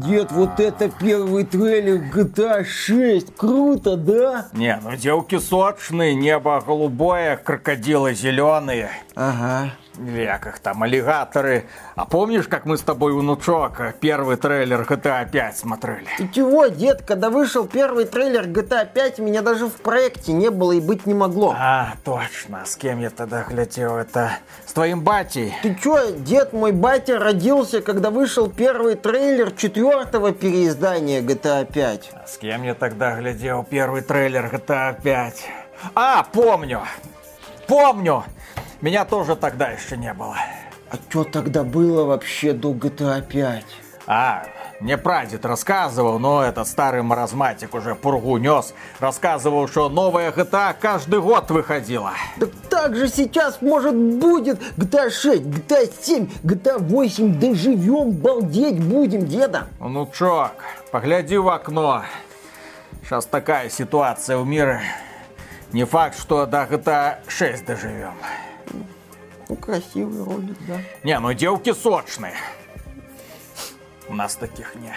дед, вот это первый трейлер GTA 6. Круто, да? Не, ну девки сочные, небо голубое, крокодилы зеленые. Ага. Веках там аллигаторы. А помнишь, как мы с тобой, внучок, первый трейлер GTA 5 смотрели? Ты чего, дед, когда вышел первый трейлер GTA 5, меня даже в проекте не было и быть не могло. А, точно. С кем я тогда глядел? Это с твоим батей. Ты чё, дед мой батя родился, когда вышел первый трейлер четвертого переиздания GTA 5. А с кем я тогда глядел первый трейлер GTA 5? А, помню! Помню! Меня тоже тогда еще не было. А что тогда было вообще до GTA 5? А, мне прадед рассказывал, но этот старый маразматик уже пургу нес. Рассказывал, что новая GTA каждый год выходила. Так так же сейчас, может, будет GTA 6, GTA 7, GTA 8. Доживем, балдеть будем, деда. Ну, чок, погляди в окно. Сейчас такая ситуация в мире. Не факт, что до GTA 6 доживем. Ну, красивый ролик, да. Не, ну девки сочные. У нас таких не.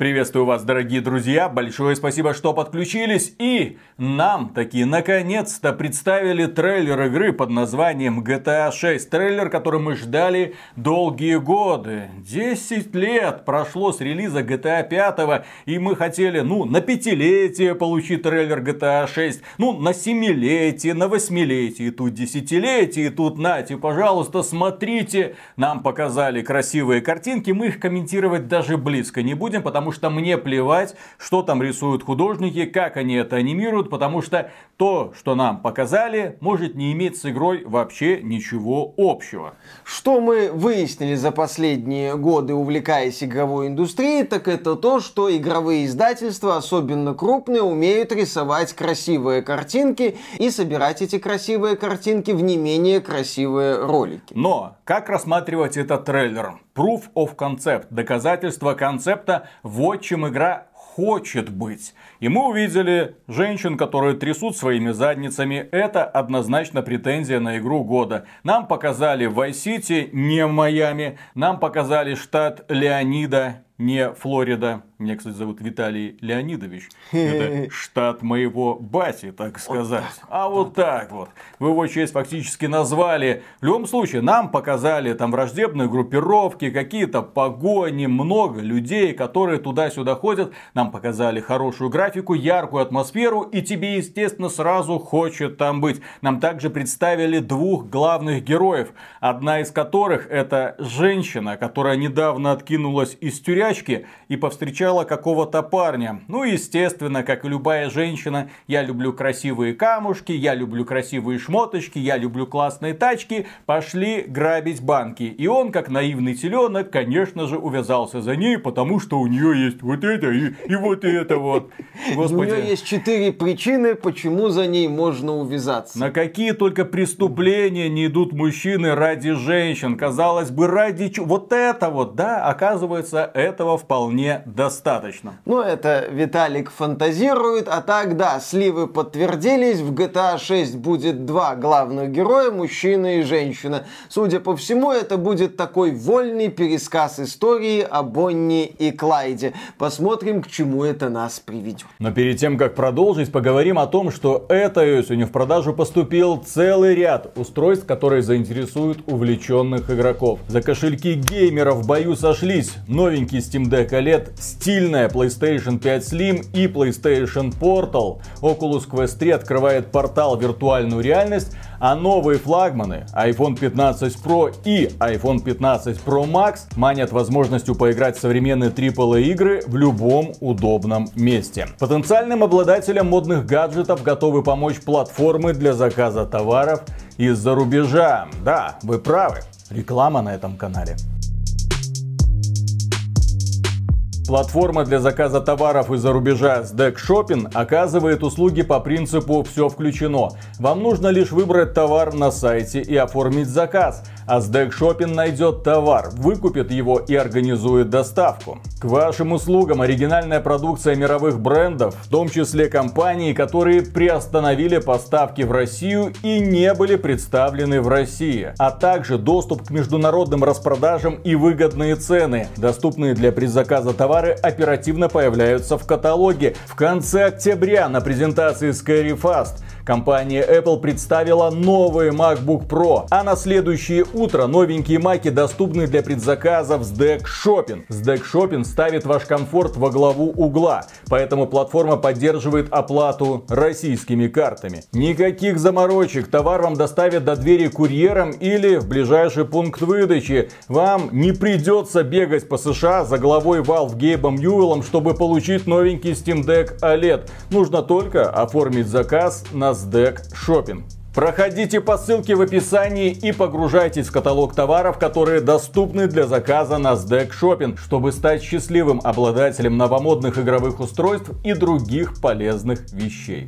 Приветствую вас, дорогие друзья. Большое спасибо, что подключились. И нам таки наконец-то представили трейлер игры под названием GTA 6. Трейлер, который мы ждали долгие годы. 10 лет прошло с релиза GTA 5. И мы хотели, ну, на пятилетие получить трейлер GTA 6. Ну, на семилетие, на восьмилетие. Тут десятилетие, тут нате, пожалуйста, смотрите. Нам показали красивые картинки. Мы их комментировать даже близко не будем, потому что мне плевать, что там рисуют художники, как они это анимируют, потому что то, что нам показали, может не иметь с игрой вообще ничего общего. Что мы выяснили за последние годы, увлекаясь игровой индустрией, так это то, что игровые издательства, особенно крупные, умеют рисовать красивые картинки и собирать эти красивые картинки в не менее красивые ролики. Но как рассматривать этот трейлер? Proof of concept, доказательство концепта, вот чем игра хочет быть. И мы увидели женщин, которые трясут своими задницами. Это однозначно претензия на игру года. Нам показали City, не Майами. Нам показали штат Леонида, не Флорида. Меня, кстати, зовут Виталий Леонидович. Это штат моего бати, так сказать. Вот так, а вот, вот так вот. Вы его честь фактически назвали. В любом случае, нам показали там враждебные группировки, какие-то погони, много людей, которые туда-сюда ходят. Нам показали хорошую графику, яркую атмосферу, и тебе, естественно, сразу хочет там быть. Нам также представили двух главных героев, одна из которых это женщина, которая недавно откинулась из тюрячки и повстречала встречала какого-то парня. Ну, естественно, как и любая женщина, я люблю красивые камушки, я люблю красивые шмоточки, я люблю классные тачки. Пошли грабить банки. И он, как наивный теленок, конечно же, увязался за ней, потому что у нее есть вот это и, и вот это вот. Господи. У нее есть четыре причины, почему за ней можно увязаться. На какие только преступления не идут мужчины ради женщин. Казалось бы, ради чего? Вот это вот, да, оказывается, этого вполне достаточно достаточно. Ну, это Виталик фантазирует, а так, да, сливы подтвердились, в GTA 6 будет два главных героя, мужчина и женщина. Судя по всему, это будет такой вольный пересказ истории о Бонни и Клайде. Посмотрим, к чему это нас приведет. Но перед тем, как продолжить, поговорим о том, что этой осенью в продажу поступил целый ряд устройств, которые заинтересуют увлеченных игроков. За кошельки геймеров в бою сошлись новенький Steam Deck OLED, Steam стильная PlayStation 5 Slim и PlayStation Portal. Oculus Quest 3 открывает портал виртуальную реальность, а новые флагманы iPhone 15 Pro и iPhone 15 Pro Max манят возможностью поиграть в современные AAA игры в любом удобном месте. Потенциальным обладателям модных гаджетов готовы помочь платформы для заказа товаров из-за рубежа. Да, вы правы. Реклама на этом канале. Платформа для заказа товаров из-за рубежа SDEC Shopping оказывает услуги по принципу «все включено». Вам нужно лишь выбрать товар на сайте и оформить заказ – а SDEC Shopping найдет товар, выкупит его и организует доставку. К вашим услугам оригинальная продукция мировых брендов, в том числе компаний, которые приостановили поставки в Россию и не были представлены в России, а также доступ к международным распродажам и выгодные цены. Доступные для предзаказа товары оперативно появляются в каталоге. В конце октября на презентации Scary Fast Компания Apple представила новые MacBook Pro, а на следующее утро новенькие маки доступны для предзаказов с Deck Shopping. С Deck Shopping ставит ваш комфорт во главу угла, поэтому платформа поддерживает оплату российскими картами. Никаких заморочек, товар вам доставят до двери курьером или в ближайший пункт выдачи. Вам не придется бегать по США за главой Valve Гейбом Ньюэллом, чтобы получить новенький Steam Deck OLED. Нужно только оформить заказ на NASDAQ Shopping. Проходите по ссылке в описании и погружайтесь в каталог товаров, которые доступны для заказа на SDEC Shopping, чтобы стать счастливым обладателем новомодных игровых устройств и других полезных вещей.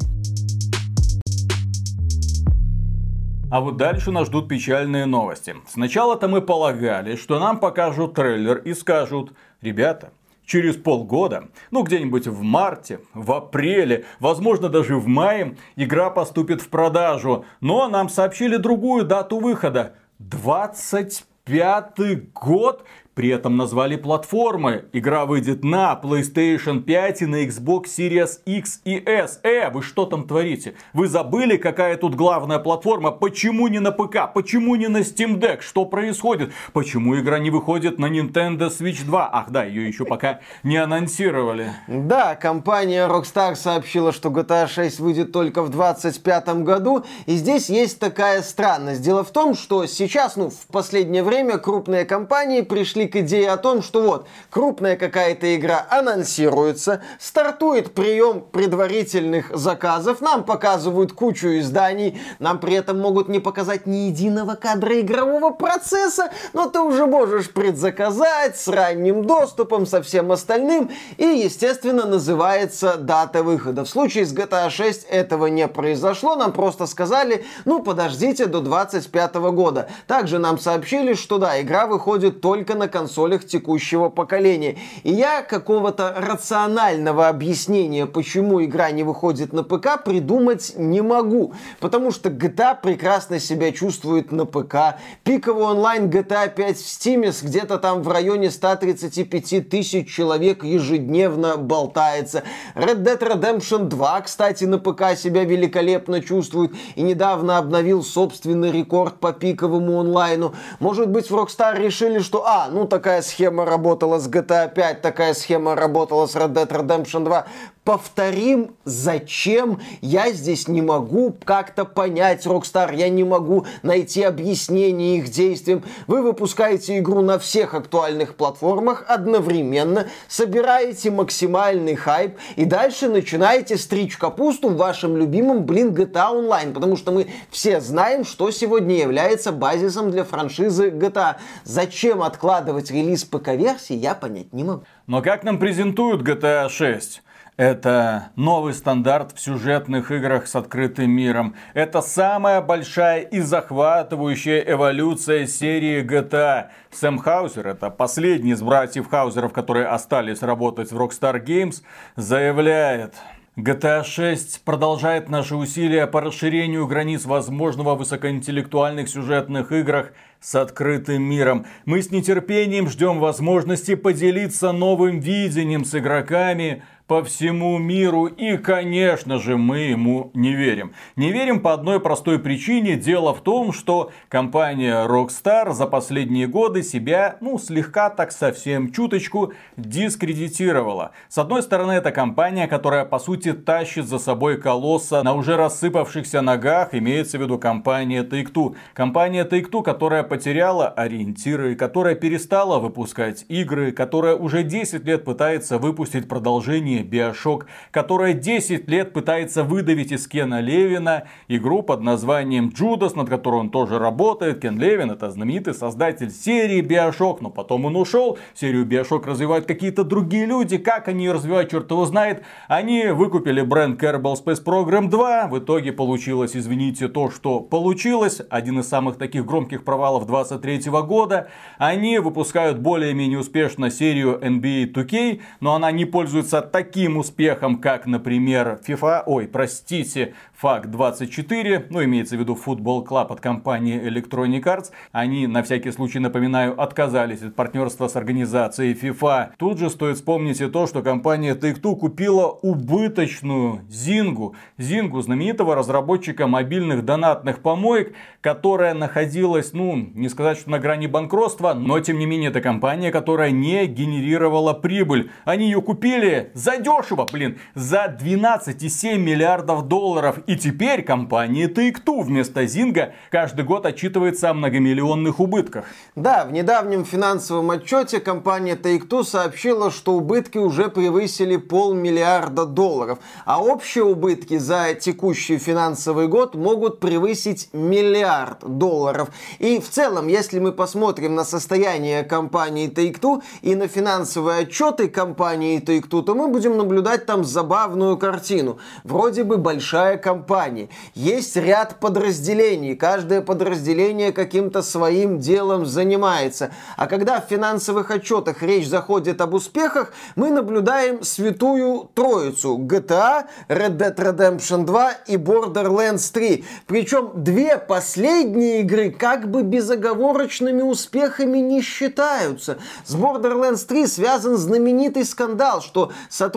А вот дальше нас ждут печальные новости. Сначала-то мы полагали, что нам покажут трейлер и скажут, ребята, через полгода, ну где-нибудь в марте, в апреле, возможно даже в мае, игра поступит в продажу. Но нам сообщили другую дату выхода. 25 год при этом назвали платформы. Игра выйдет на PlayStation 5 и на Xbox Series X и S. Э, вы что там творите? Вы забыли, какая тут главная платформа? Почему не на ПК? Почему не на Steam Deck? Что происходит? Почему игра не выходит на Nintendo Switch 2? Ах да, ее еще пока не анонсировали. Да, компания Rockstar сообщила, что GTA 6 выйдет только в 2025 году. И здесь есть такая странность. Дело в том, что сейчас, ну, в последнее время крупные компании пришли пришли к идее о том, что вот крупная какая-то игра анонсируется, стартует прием предварительных заказов, нам показывают кучу изданий, нам при этом могут не показать ни единого кадра игрового процесса, но ты уже можешь предзаказать с ранним доступом, со всем остальным, и, естественно, называется дата выхода. В случае с GTA 6 этого не произошло, нам просто сказали, ну, подождите до 25 года. Также нам сообщили, что да, игра выходит только на консолях текущего поколения. И я какого-то рационального объяснения, почему игра не выходит на ПК, придумать не могу. Потому что GTA прекрасно себя чувствует на ПК. Пиковый онлайн GTA 5 в Steam где-то там в районе 135 тысяч человек ежедневно болтается. Red Dead Redemption 2, кстати, на ПК себя великолепно чувствует и недавно обновил собственный рекорд по пиковому онлайну. Может быть, в Rockstar решили, что, а, ну ну, такая схема работала с GTA 5, такая схема работала с Red Dead Redemption 2 повторим, зачем я здесь не могу как-то понять Rockstar, я не могу найти объяснение их действиям. Вы выпускаете игру на всех актуальных платформах одновременно, собираете максимальный хайп и дальше начинаете стричь капусту в вашем любимом, блин, GTA Online, потому что мы все знаем, что сегодня является базисом для франшизы GTA. Зачем откладывать релиз ПК-версии, я понять не могу. Но как нам презентуют GTA 6? Это новый стандарт в сюжетных играх с открытым миром. Это самая большая и захватывающая эволюция серии GTA. Сэм Хаузер, это последний из братьев Хаузеров, которые остались работать в Rockstar Games, заявляет, GTA 6 продолжает наши усилия по расширению границ возможного в высокоинтеллектуальных сюжетных играх с открытым миром. Мы с нетерпением ждем возможности поделиться новым видением с игроками, по всему миру. И, конечно же, мы ему не верим. Не верим по одной простой причине. Дело в том, что компания Rockstar за последние годы себя, ну, слегка так совсем чуточку дискредитировала. С одной стороны, это компания, которая, по сути, тащит за собой колосса на уже рассыпавшихся ногах, имеется в виду компания Take-Two. Компания Take-Two, которая потеряла ориентиры, которая перестала выпускать игры, которая уже 10 лет пытается выпустить продолжение Bioshock, которая 10 лет пытается выдавить из Кена Левина игру под названием Judas, над которой он тоже работает. Кен Левин это знаменитый создатель серии Bioshock, но потом он ушел. Серию Bioshock развивают какие-то другие люди. Как они ее развивают, черт его знает. Они выкупили бренд Kerbal Space Program 2. В итоге получилось, извините, то, что получилось. Один из самых таких громких провалов 23 года. Они выпускают более-менее успешно серию NBA 2K, но она не пользуется таким успехом, как, например, FIFA, ой, простите, FAC 24, ну, имеется в виду Football Club от компании Electronic Arts. Они, на всякий случай, напоминаю, отказались от партнерства с организацией FIFA. Тут же стоит вспомнить и то, что компания Take-Two купила убыточную Zynga. Zynga, знаменитого разработчика мобильных донатных помоек, которая находилась, ну, не сказать, что на грани банкротства, но, тем не менее, это компания, которая не генерировала прибыль. Они ее купили за дешево, блин, за 12,7 миллиардов долларов. И теперь компания Take-Two вместо Зинга каждый год отчитывается о многомиллионных убытках. Да, в недавнем финансовом отчете компания Take-Two сообщила, что убытки уже превысили полмиллиарда долларов, а общие убытки за текущий финансовый год могут превысить миллиард долларов. И в целом, если мы посмотрим на состояние компании Take-Two и на финансовые отчеты компании Take-Two, то мы будем наблюдать там забавную картину. Вроде бы большая компания, есть ряд подразделений, каждое подразделение каким-то своим делом занимается. А когда в финансовых отчетах речь заходит об успехах, мы наблюдаем святую троицу GTA, Red Dead Redemption 2 и Borderlands 3. Причем две последние игры как бы безоговорочными успехами не считаются. С Borderlands 3 связан знаменитый скандал, что сотрудники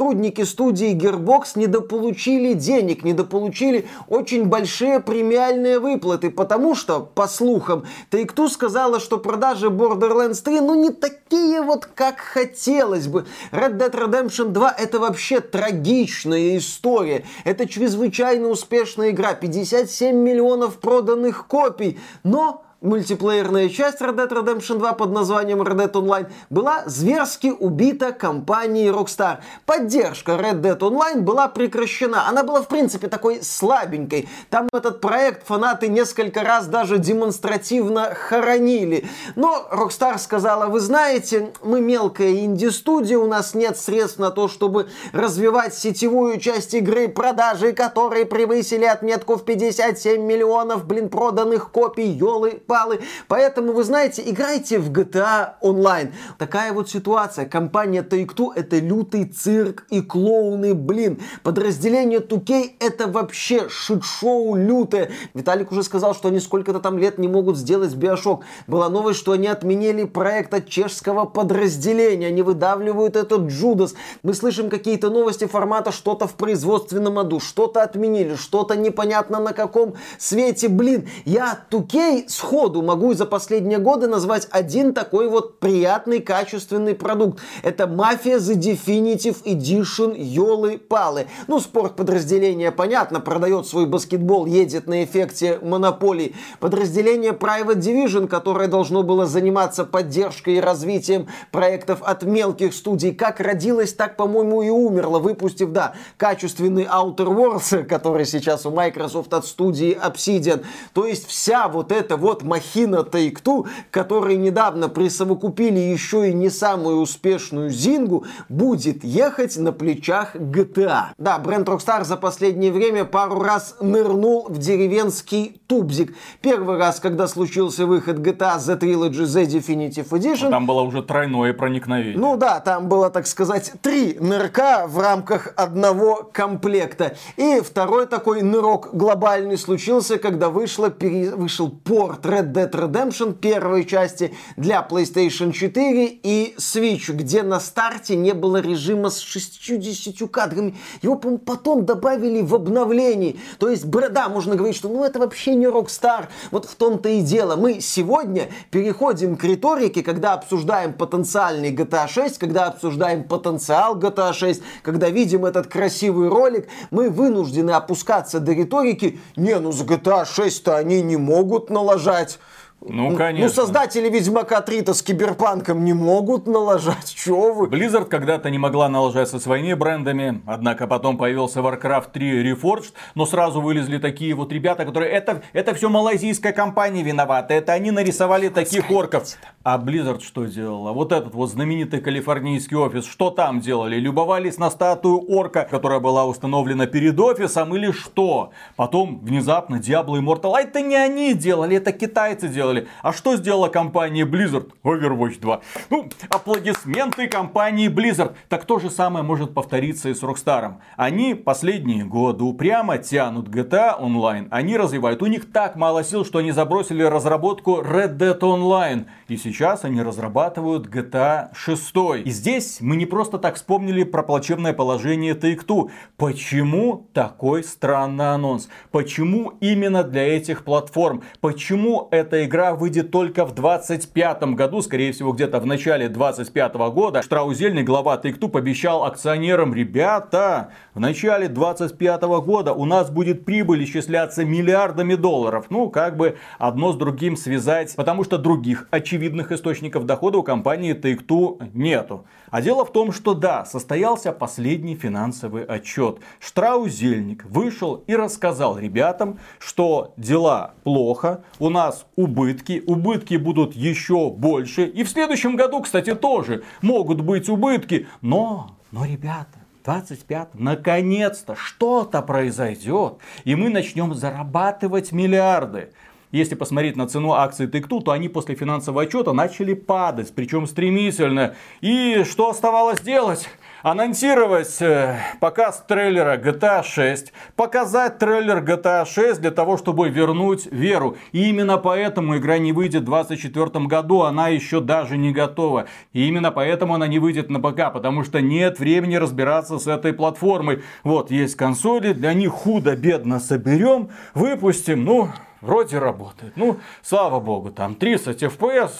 студии Gearbox недополучили денег, недополучили очень большие премиальные выплаты, потому что, по слухам, Take-Two сказала, что продажи Borderlands 3, ну, не такие вот, как хотелось бы. Red Dead Redemption 2 это вообще трагичная история. Это чрезвычайно успешная игра. 57 миллионов проданных копий. Но мультиплеерная часть Red Dead Redemption 2 под названием Red Dead Online была зверски убита компанией Rockstar. Поддержка Red Dead Online была прекращена. Она была, в принципе, такой слабенькой. Там этот проект фанаты несколько раз даже демонстративно хоронили. Но Rockstar сказала, вы знаете, мы мелкая инди-студия, у нас нет средств на то, чтобы развивать сетевую часть игры, продажи которые превысили отметку в 57 миллионов, блин, проданных копий, елы баллы. Поэтому, вы знаете, играйте в GTA Online. Такая вот ситуация. Компания Take-Two это лютый цирк и клоуны, блин. Подразделение 2K это вообще шит-шоу лютое. Виталик уже сказал, что они сколько-то там лет не могут сделать Bioshock. Была новость, что они отменили проект от чешского подразделения. Они выдавливают этот Джудас. Мы слышим какие-то новости формата что-то в производственном аду, что-то отменили, что-то непонятно на каком свете. Блин, я 2K сходу сходу могу за последние годы назвать один такой вот приятный, качественный продукт. Это Мафия The Definitive Edition Йолы-Палы. Ну, спорт подразделение, понятно, продает свой баскетбол, едет на эффекте монополии. Подразделение Private Division, которое должно было заниматься поддержкой и развитием проектов от мелких студий, как родилось, так, по-моему, и умерло, выпустив, да, качественный Outer Worlds, который сейчас у Microsoft от студии Obsidian. То есть вся вот эта вот махина Take-Two, которые недавно присовокупили еще и не самую успешную Зингу, будет ехать на плечах GTA. Да, бренд Rockstar за последнее время пару раз нырнул в деревенский тубзик. Первый раз, когда случился выход GTA The Trilogy The Definitive Edition. Там было уже тройное проникновение. Ну да, там было, так сказать, три нырка в рамках одного комплекта. И второй такой нырок глобальный случился, когда вышло, пере... вышел порт Red Dead Redemption первой части для PlayStation 4 и Switch, где на старте не было режима с 60 кадрами. Его, по потом добавили в обновлении. То есть, да, можно говорить, что ну это вообще не Rockstar. Вот в том-то и дело. Мы сегодня переходим к риторике, когда обсуждаем потенциальный GTA 6, когда обсуждаем потенциал GTA 6, когда видим этот красивый ролик, мы вынуждены опускаться до риторики. Не, ну с GTA 6-то они не могут налажать Ну, конечно. Ну, создатели Ведьмака 3-то с Киберпанком не могут налажать, чё вы? Blizzard когда-то не могла налажать со своими брендами, однако потом появился Warcraft 3 Reforged, но сразу вылезли такие вот ребята, которые, это, это все малайзийская компания виновата, это они нарисовали таких орков. А Blizzard что делала? Вот этот вот знаменитый калифорнийский офис, что там делали? Любовались на статую орка, которая была установлена перед офисом или что? Потом внезапно Diablo Immortal, а это не они делали, это китайцы делали сделали. А что сделала компания Blizzard? Overwatch 2. Ну, аплодисменты компании Blizzard. Так то же самое может повториться и с Rockstar. Они последние годы упрямо тянут GTA Online. Они развивают. У них так мало сил, что они забросили разработку Red Dead Online. И сейчас они разрабатывают GTA 6. И здесь мы не просто так вспомнили про плачевное положение Take-Two. Почему такой странный анонс? Почему именно для этих платформ? Почему эта игра выйдет только в 25 году, скорее всего где-то в начале 25 года. Штраузельный глава Take-Two пообещал акционерам, ребята, в начале 25 года у нас будет прибыль исчисляться миллиардами долларов. Ну, как бы одно с другим связать, потому что других очевидных источников дохода у компании Take-Two нету. А дело в том, что да, состоялся последний финансовый отчет. Штраузельник вышел и рассказал ребятам, что дела плохо, у нас убытки, убытки будут еще больше. И в следующем году, кстати, тоже могут быть убытки. Но, но, ребята, 25 наконец-то что-то произойдет, и мы начнем зарабатывать миллиарды. Если посмотреть на цену акций Take-Two, то они после финансового отчета начали падать, причем стремительно. И что оставалось делать? анонсировать э, показ трейлера GTA 6, показать трейлер GTA 6 для того, чтобы вернуть веру. И именно поэтому игра не выйдет в 2024 году, она еще даже не готова. И именно поэтому она не выйдет на ПК, потому что нет времени разбираться с этой платформой. Вот, есть консоли, для них худо-бедно соберем, выпустим, ну, вроде работает. Ну, слава богу, там 30 FPS,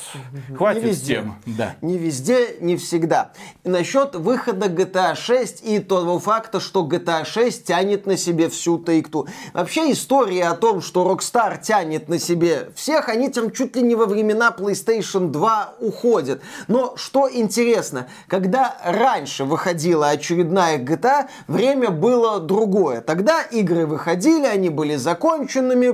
хватит не везде. тем. Да. Не везде, не всегда. И насчет выхода GTA 6 и того факта, что GTA 6 тянет на себе всю Take-Two. Вообще история о том, что Rockstar тянет на себе всех, они там чуть ли не во времена PlayStation 2 уходят. Но что интересно, когда раньше выходила очередная GTA, время было другое. Тогда игры выходили, они были законченными,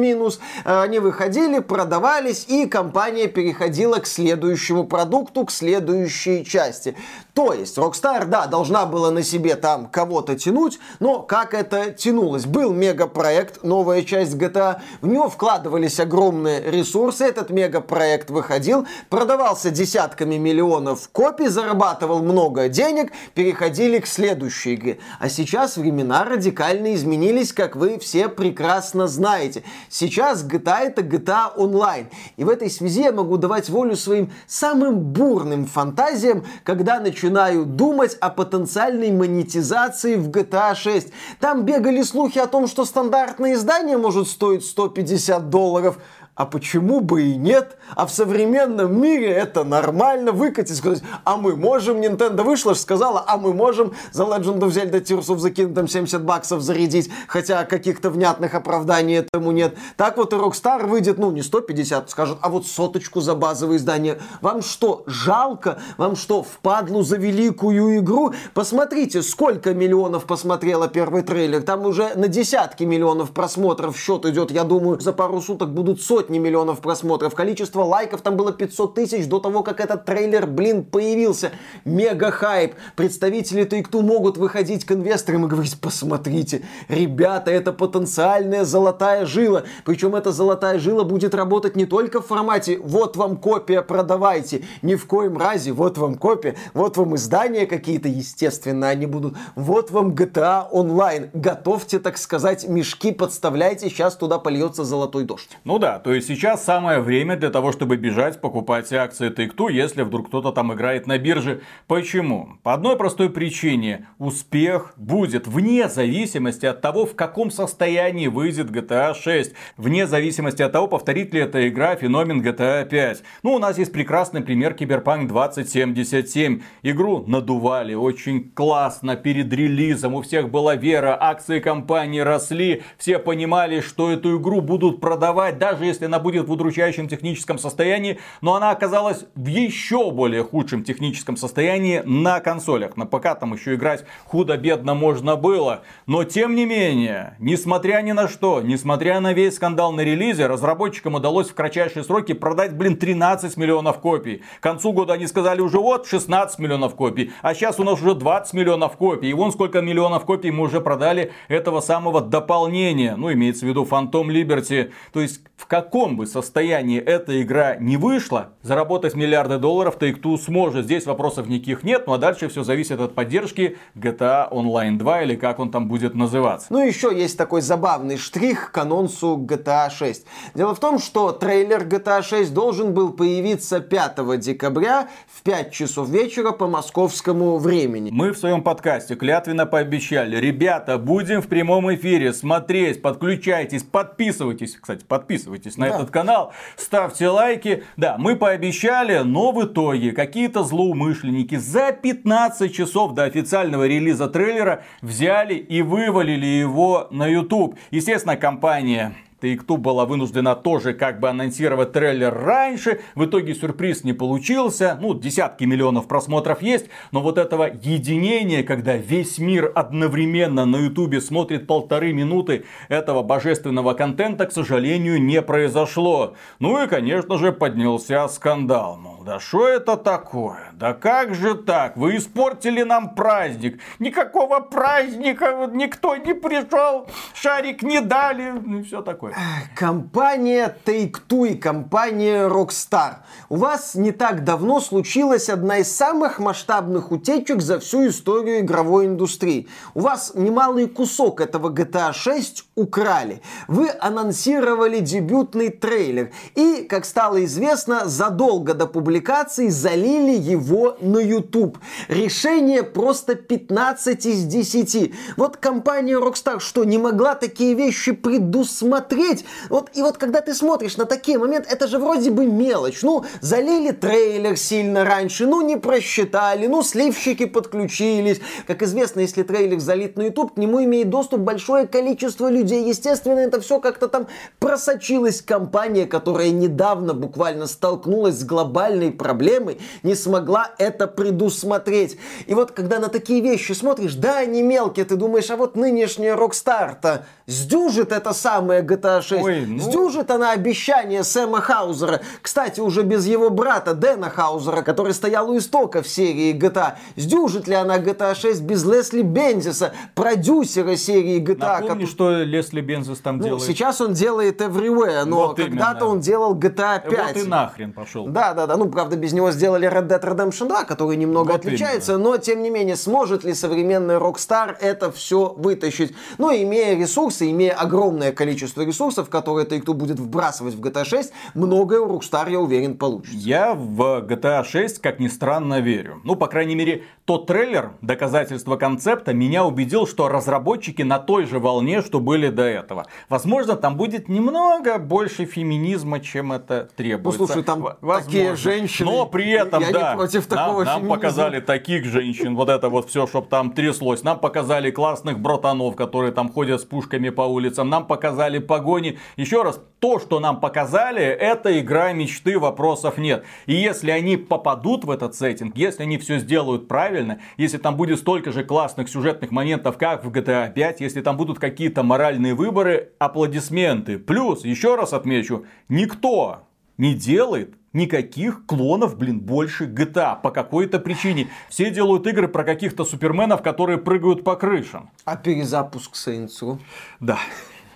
плюс-минус минус, э, они выходили, продавались, и компания переходила к следующему продукту, к следующей части. То есть Rockstar, да, должна была на себе там кого-то тянуть, но как это тянулось? Был мегапроект, новая часть GTA, в него вкладывались огромные ресурсы, этот мегапроект выходил, продавался десятками миллионов копий, зарабатывал много денег, переходили к следующей игре. А сейчас времена радикально изменились, как вы все прекрасно знаете. Сейчас GTA это GTA Online. И в этой связи я могу давать волю своим самым бурным фантазиям, когда начинаю думать о потенциальной монетизации в GTA 6. Там бегали слухи о том, что стандартное издание может стоить 150 долларов а почему бы и нет? А в современном мире это нормально выкатить, сказать, а мы можем, Nintendo вышла, сказала, а мы можем за Legend of Zelda Tears of the Kingdom 70 баксов зарядить, хотя каких-то внятных оправданий этому нет. Так вот и Rockstar выйдет, ну, не 150, скажет, а вот соточку за базовое издание. Вам что, жалко? Вам что, впадлу за великую игру? Посмотрите, сколько миллионов посмотрело первый трейлер. Там уже на десятки миллионов просмотров счет идет. Я думаю, за пару суток будут сотни сотни миллионов просмотров. Количество лайков там было 500 тысяч до того, как этот трейлер, блин, появился. Мега хайп. Представители Take-Two могут выходить к инвесторам и говорить, посмотрите, ребята, это потенциальная золотая жила. Причем эта золотая жила будет работать не только в формате «вот вам копия, продавайте», ни в коем разе «вот вам копия», «вот вам издания какие-то», естественно, они будут «вот вам GTA Online». Готовьте, так сказать, мешки, подставляйте, сейчас туда польется золотой дождь. Ну да, то есть сейчас самое время для того, чтобы бежать покупать акции Take-Two, если вдруг кто-то там играет на бирже. Почему? По одной простой причине. Успех будет вне зависимости от того, в каком состоянии выйдет GTA 6. Вне зависимости от того, повторит ли эта игра феномен GTA 5. Ну, у нас есть прекрасный пример Cyberpunk 2077. Игру надували очень классно перед релизом. У всех была вера, акции компании росли. Все понимали, что эту игру будут продавать, даже если если она будет в удручающем техническом состоянии, но она оказалась в еще более худшем техническом состоянии на консолях. На ПК там еще играть худо-бедно можно было. Но тем не менее, несмотря ни на что, несмотря на весь скандал на релизе, разработчикам удалось в кратчайшие сроки продать, блин, 13 миллионов копий. К концу года они сказали уже вот 16 миллионов копий, а сейчас у нас уже 20 миллионов копий. И вон сколько миллионов копий мы уже продали этого самого дополнения. Ну, имеется в виду Phantom Liberty. То есть, в каком бы состоянии эта игра не вышла, заработать миллиарды долларов Take-Two сможет. Здесь вопросов никаких нет, ну а дальше все зависит от поддержки GTA Online 2 или как он там будет называться. Ну, еще есть такой забавный штрих к анонсу GTA 6. Дело в том, что трейлер GTA 6 должен был появиться 5 декабря в 5 часов вечера по московскому времени. Мы в своем подкасте клятвенно пообещали, ребята, будем в прямом эфире смотреть, подключайтесь, подписывайтесь. Кстати, подписывайтесь на да. этот канал, ставьте лайки. Да, мы пообещали, но в итоге какие-то злоумышленники за 15 часов до официального релиза трейлера взяли и вывалили его на YouTube. Естественно, компания Take-Two была вынуждена тоже как бы анонсировать трейлер раньше. В итоге сюрприз не получился. Ну, десятки миллионов просмотров есть. Но вот этого единения, когда весь мир одновременно на Ютубе смотрит полторы минуты этого божественного контента, к сожалению, не произошло. Ну и, конечно же, поднялся скандал. Ну, да что это такое? Да как же так? Вы испортили нам праздник. Никакого праздника, никто не пришел, шарик не дали, ну и все такое. Компания Take-Two и компания Rockstar. У вас не так давно случилась одна из самых масштабных утечек за всю историю игровой индустрии. У вас немалый кусок этого GTA 6 украли. Вы анонсировали дебютный трейлер. И, как стало известно, задолго до публикации залили его на YouTube. Решение просто 15 из 10. Вот компания Rockstar что, не могла такие вещи предусмотреть? Вот, и вот когда ты смотришь на такие моменты, это же вроде бы мелочь. Ну, залили трейлер сильно раньше, ну, не просчитали, ну, сливщики подключились. Как известно, если трейлер залит на YouTube, к нему имеет доступ большое количество людей. Естественно, это все как-то там просочилась компания, которая недавно буквально столкнулась с глобальной проблемой не смогла это предусмотреть. И вот когда на такие вещи смотришь, да, они мелкие, ты думаешь, а вот нынешняя Rockstar-то сдюжит это самое GTA 6, Ой, ну... сдюжит она обещание Сэма Хаузера, кстати, уже без его брата Дэна Хаузера, который стоял у истока в серии GTA, сдюжит ли она GTA 6 без Лесли Бензиса, продюсера серии GTA? Напомни, который... что Лесли Бензис там ну, делает. Сейчас он делает Everywhere, но вот когда-то он делал GTA 5. Вот и нахрен пошел. Да, да, да, ну правда, без него сделали Red Dead Redemption 2, который немного вот отличается, именно. но, тем не менее, сможет ли современный Rockstar это все вытащить? Ну, имея ресурсы, имея огромное количество ресурсов, которые Take-Two будет вбрасывать в GTA 6, многое у Rockstar, я уверен, получится. Я в GTA 6, как ни странно, верю. Ну, по крайней мере, тот трейлер, доказательство концепта, меня убедил, что разработчики на той же волне, что были до этого. Возможно, там будет немного больше феминизма, чем это требуется. Ну, слушай, там Возможно. такие женщины. Но при этом, я да, не против такого нам, нам показали таких женщин, вот это вот все, чтобы там тряслось. Нам показали классных братанов, которые там ходят с пушками по улицам. Нам показали погони. Еще раз, то, что нам показали, это игра мечты, вопросов нет. И если они попадут в этот сеттинг, если они все сделают правильно, если там будет столько же классных сюжетных моментов, как в GTA 5, если там будут какие-то моральные выборы, аплодисменты. Плюс, еще раз отмечу, никто не делает никаких клонов, блин, больше GTA по какой-то причине. Все делают игры про каких-то суперменов, которые прыгают по крышам. А перезапуск Saints? Да.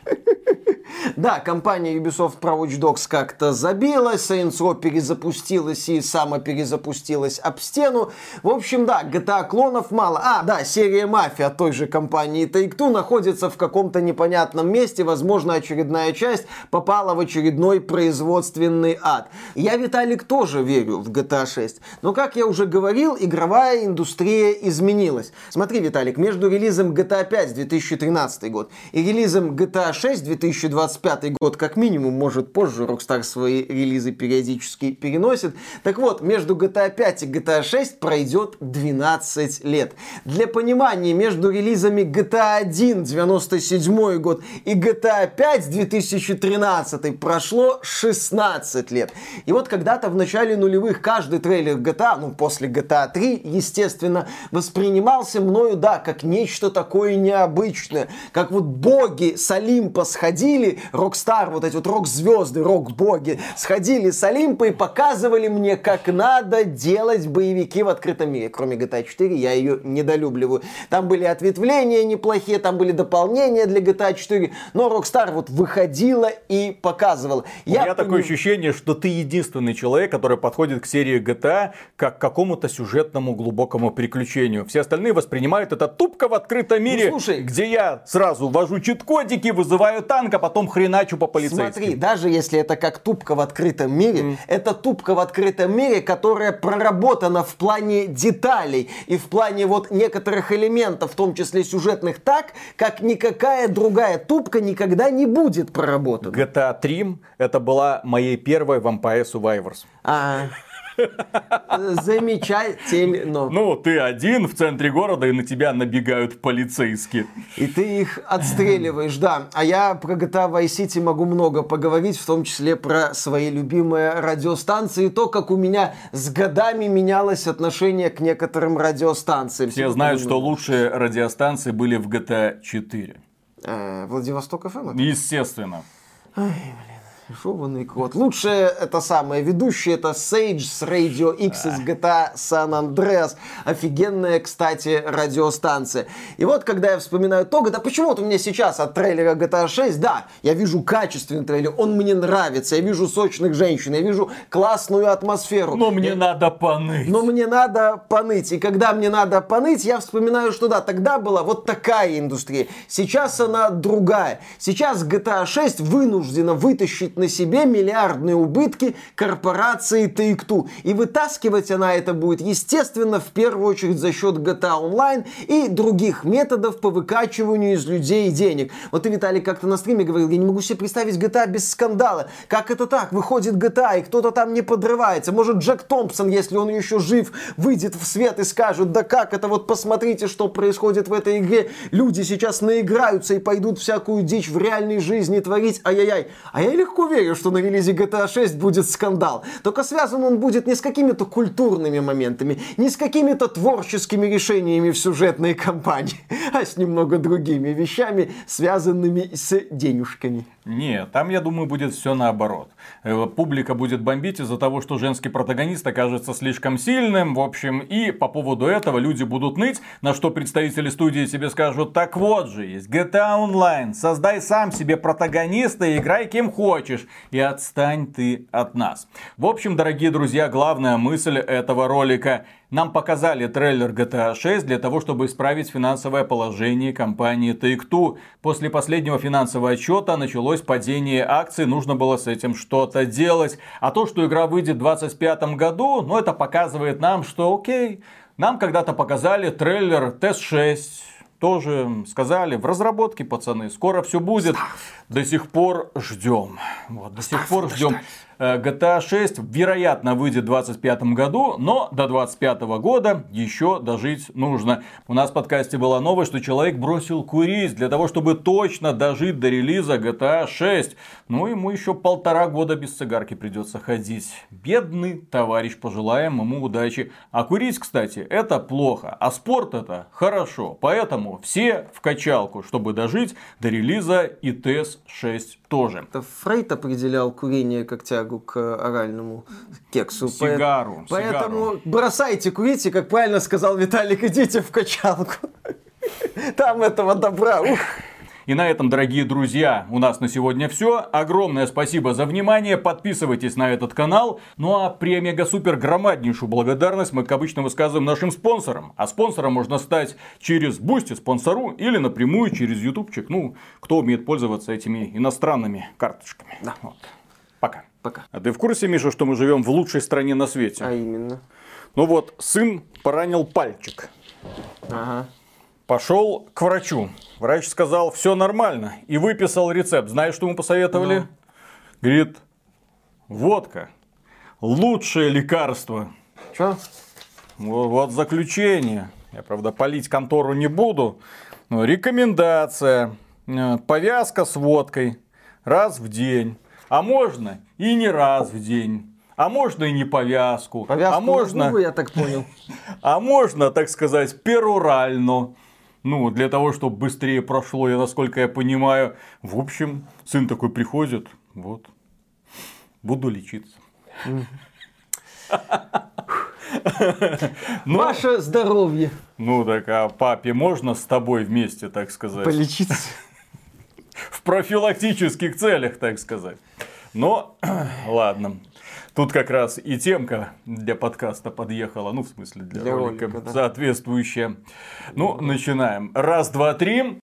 Да, компания Ubisoft про Watch Dogs как-то забилась, Saints Row перезапустилась и самоперезапустилась об стену. В общем, да, GTA клонов мало. А, да, серия Мафия той же компании Take-Two находится в каком-то непонятном месте. Возможно, очередная часть попала в очередной производственный ад. Я, Виталик, тоже верю в GTA 6. Но, как я уже говорил, игровая индустрия изменилась. Смотри, Виталик, между релизом GTA 5 2013 год и релизом GTA 6 2021 25 год как минимум, может позже, Rockstar свои релизы периодически переносит. Так вот, между GTA 5 и GTA 6 пройдет 12 лет. Для понимания, между релизами GTA 1 97 год и GTA 5 2013 прошло 16 лет. И вот когда-то в начале нулевых каждый трейлер GTA, ну после GTA 3, естественно, воспринимался мною, да, как нечто такое необычное. Как вот боги с Олимпа сходили, Rockstar, вот эти вот рок-звезды, рок-боги, сходили с Олимпа и показывали мне, как надо делать боевики в открытом мире. Кроме GTA 4, я ее недолюбливаю. Там были ответвления неплохие, там были дополнения для GTA 4, но Rockstar вот выходила и показывала. У я меня поним... такое ощущение, что ты единственный человек, который подходит к серии GTA как к какому-то сюжетному глубокому приключению. Все остальные воспринимают это тупо как в открытом мире, ну, слушай, где я сразу ввожу чит-кодики, вызываю танк, а потом хреначу по полицейским. Смотри, даже если это как тупка в открытом мире, mm. это тупка в открытом мире, которая проработана в плане деталей и в плане вот некоторых элементов, в том числе сюжетных, так, как никакая другая тупка никогда не будет проработана. GTA 3 это была моей первой Vampire Survivors. А, Замечательно. Ну, ты один в центре города, и на тебя набегают полицейские. И ты их отстреливаешь, да. А я про GTA Vice City могу много поговорить, в том числе про свои любимые радиостанции, и то, как у меня с годами менялось отношение к некоторым радиостанциям. Все знают, что лучшие радиостанции были в GTA 4. Э, Владивосток ФМ? Естественно. Ой, блин. Шованный кот. Лучшее это самое ведущее это Sage с Radio X из GTA San Andreas. Офигенная, кстати, радиостанция. И вот, когда я вспоминаю то, да почему вот у меня сейчас от трейлера GTA 6, да, я вижу качественный трейлер, он мне нравится, я вижу сочных женщин, я вижу классную атмосферу. Но мне я... надо поныть. Но мне надо поныть. И когда мне надо поныть, я вспоминаю, что да, тогда была вот такая индустрия. Сейчас она другая. Сейчас GTA 6 вынуждена вытащить несет на себе миллиардные убытки корпорации Take-Two. И вытаскивать она это будет, естественно, в первую очередь за счет GTA Online и других методов по выкачиванию из людей денег. Вот ты, Виталий, как-то на стриме говорил, я не могу себе представить GTA без скандала. Как это так? Выходит GTA, и кто-то там не подрывается. Может, Джек Томпсон, если он еще жив, выйдет в свет и скажет, да как это, вот посмотрите, что происходит в этой игре. Люди сейчас наиграются и пойдут всякую дичь в реальной жизни творить. Ай-яй-яй. А я легко верю, что на релизе GTA 6 будет скандал. Только связан он будет не с какими-то культурными моментами, не с какими-то творческими решениями в сюжетной кампании, а с немного другими вещами, связанными с денежками. Нет, там, я думаю, будет все наоборот. Э, публика будет бомбить из-за того, что женский протагонист окажется слишком сильным, в общем, и по поводу этого люди будут ныть, на что представители студии тебе скажут, так вот же, есть GTA Online, создай сам себе протагониста и играй кем хочешь, и отстань ты от нас. В общем, дорогие друзья, главная мысль этого ролика – нам показали трейлер GTA 6 для того, чтобы исправить финансовое положение компании Take-Two. После последнего финансового отчета началось падение акций, нужно было с этим что-то делать. А то, что игра выйдет в 2025 году, ну это показывает нам, что окей, нам когда-то показали трейлер Тест 6, тоже сказали, в разработке, пацаны, скоро все будет. До сих пор ждем. Вот, до сих пор ждем. Э, GTA 6 вероятно выйдет в 2025 году, но до 2025 года еще дожить нужно. У нас в подкасте была новость, что человек бросил курить для того, чтобы точно дожить до релиза GTA 6. Ну, ему еще полтора года без цигарки придется ходить. Бедный товарищ, пожелаем ему удачи. А курить, кстати, это плохо, а спорт это хорошо. Поэтому все в качалку, чтобы дожить до релиза TES 6 тоже. Это Фрейд определял курение как тягу к оральному кексу. Сигару. Поэтому сигару. бросайте курить, и, как правильно сказал Виталик, идите в качалку. Там этого добра. Ух. И на этом, дорогие друзья, у нас на сегодня все. Огромное спасибо за внимание. Подписывайтесь на этот канал. Ну а при мега-супер громаднейшую благодарность мы, как обычно, высказываем нашим спонсорам. А спонсором можно стать через Boosty спонсору или напрямую через ютубчик. Ну, кто умеет пользоваться этими иностранными карточками. Да. Вот. Пока. Пока. А ты в курсе, Миша, что мы живем в лучшей стране на свете? А именно? Ну вот, сын поранил пальчик. Ага. Пошел к врачу. Врач сказал, все нормально. И выписал рецепт. Знаешь, что ему посоветовали? Ну. Говорит, водка. Лучшее лекарство. Че? Вот, вот заключение. Я, правда, полить контору не буду. Но рекомендация. Э, Повязка с водкой. Раз в день. А можно и не раз в день. А можно и не повязку. Повязку а можно, губы, я так понял. а можно, так сказать, перурально. Ну, для того, чтобы быстрее прошло, я насколько я понимаю. В общем, сын такой приходит, вот, буду лечиться. Ну, Ваше здоровье. ну так, а папе можно с тобой вместе, так сказать? Полечиться. в профилактических целях, так сказать. Но, ладно. Тут как раз и темка для подкаста подъехала, ну, в смысле, для, Для ролика, ролика, да. соответствующая. Ну, начинаем. Раз, два, три.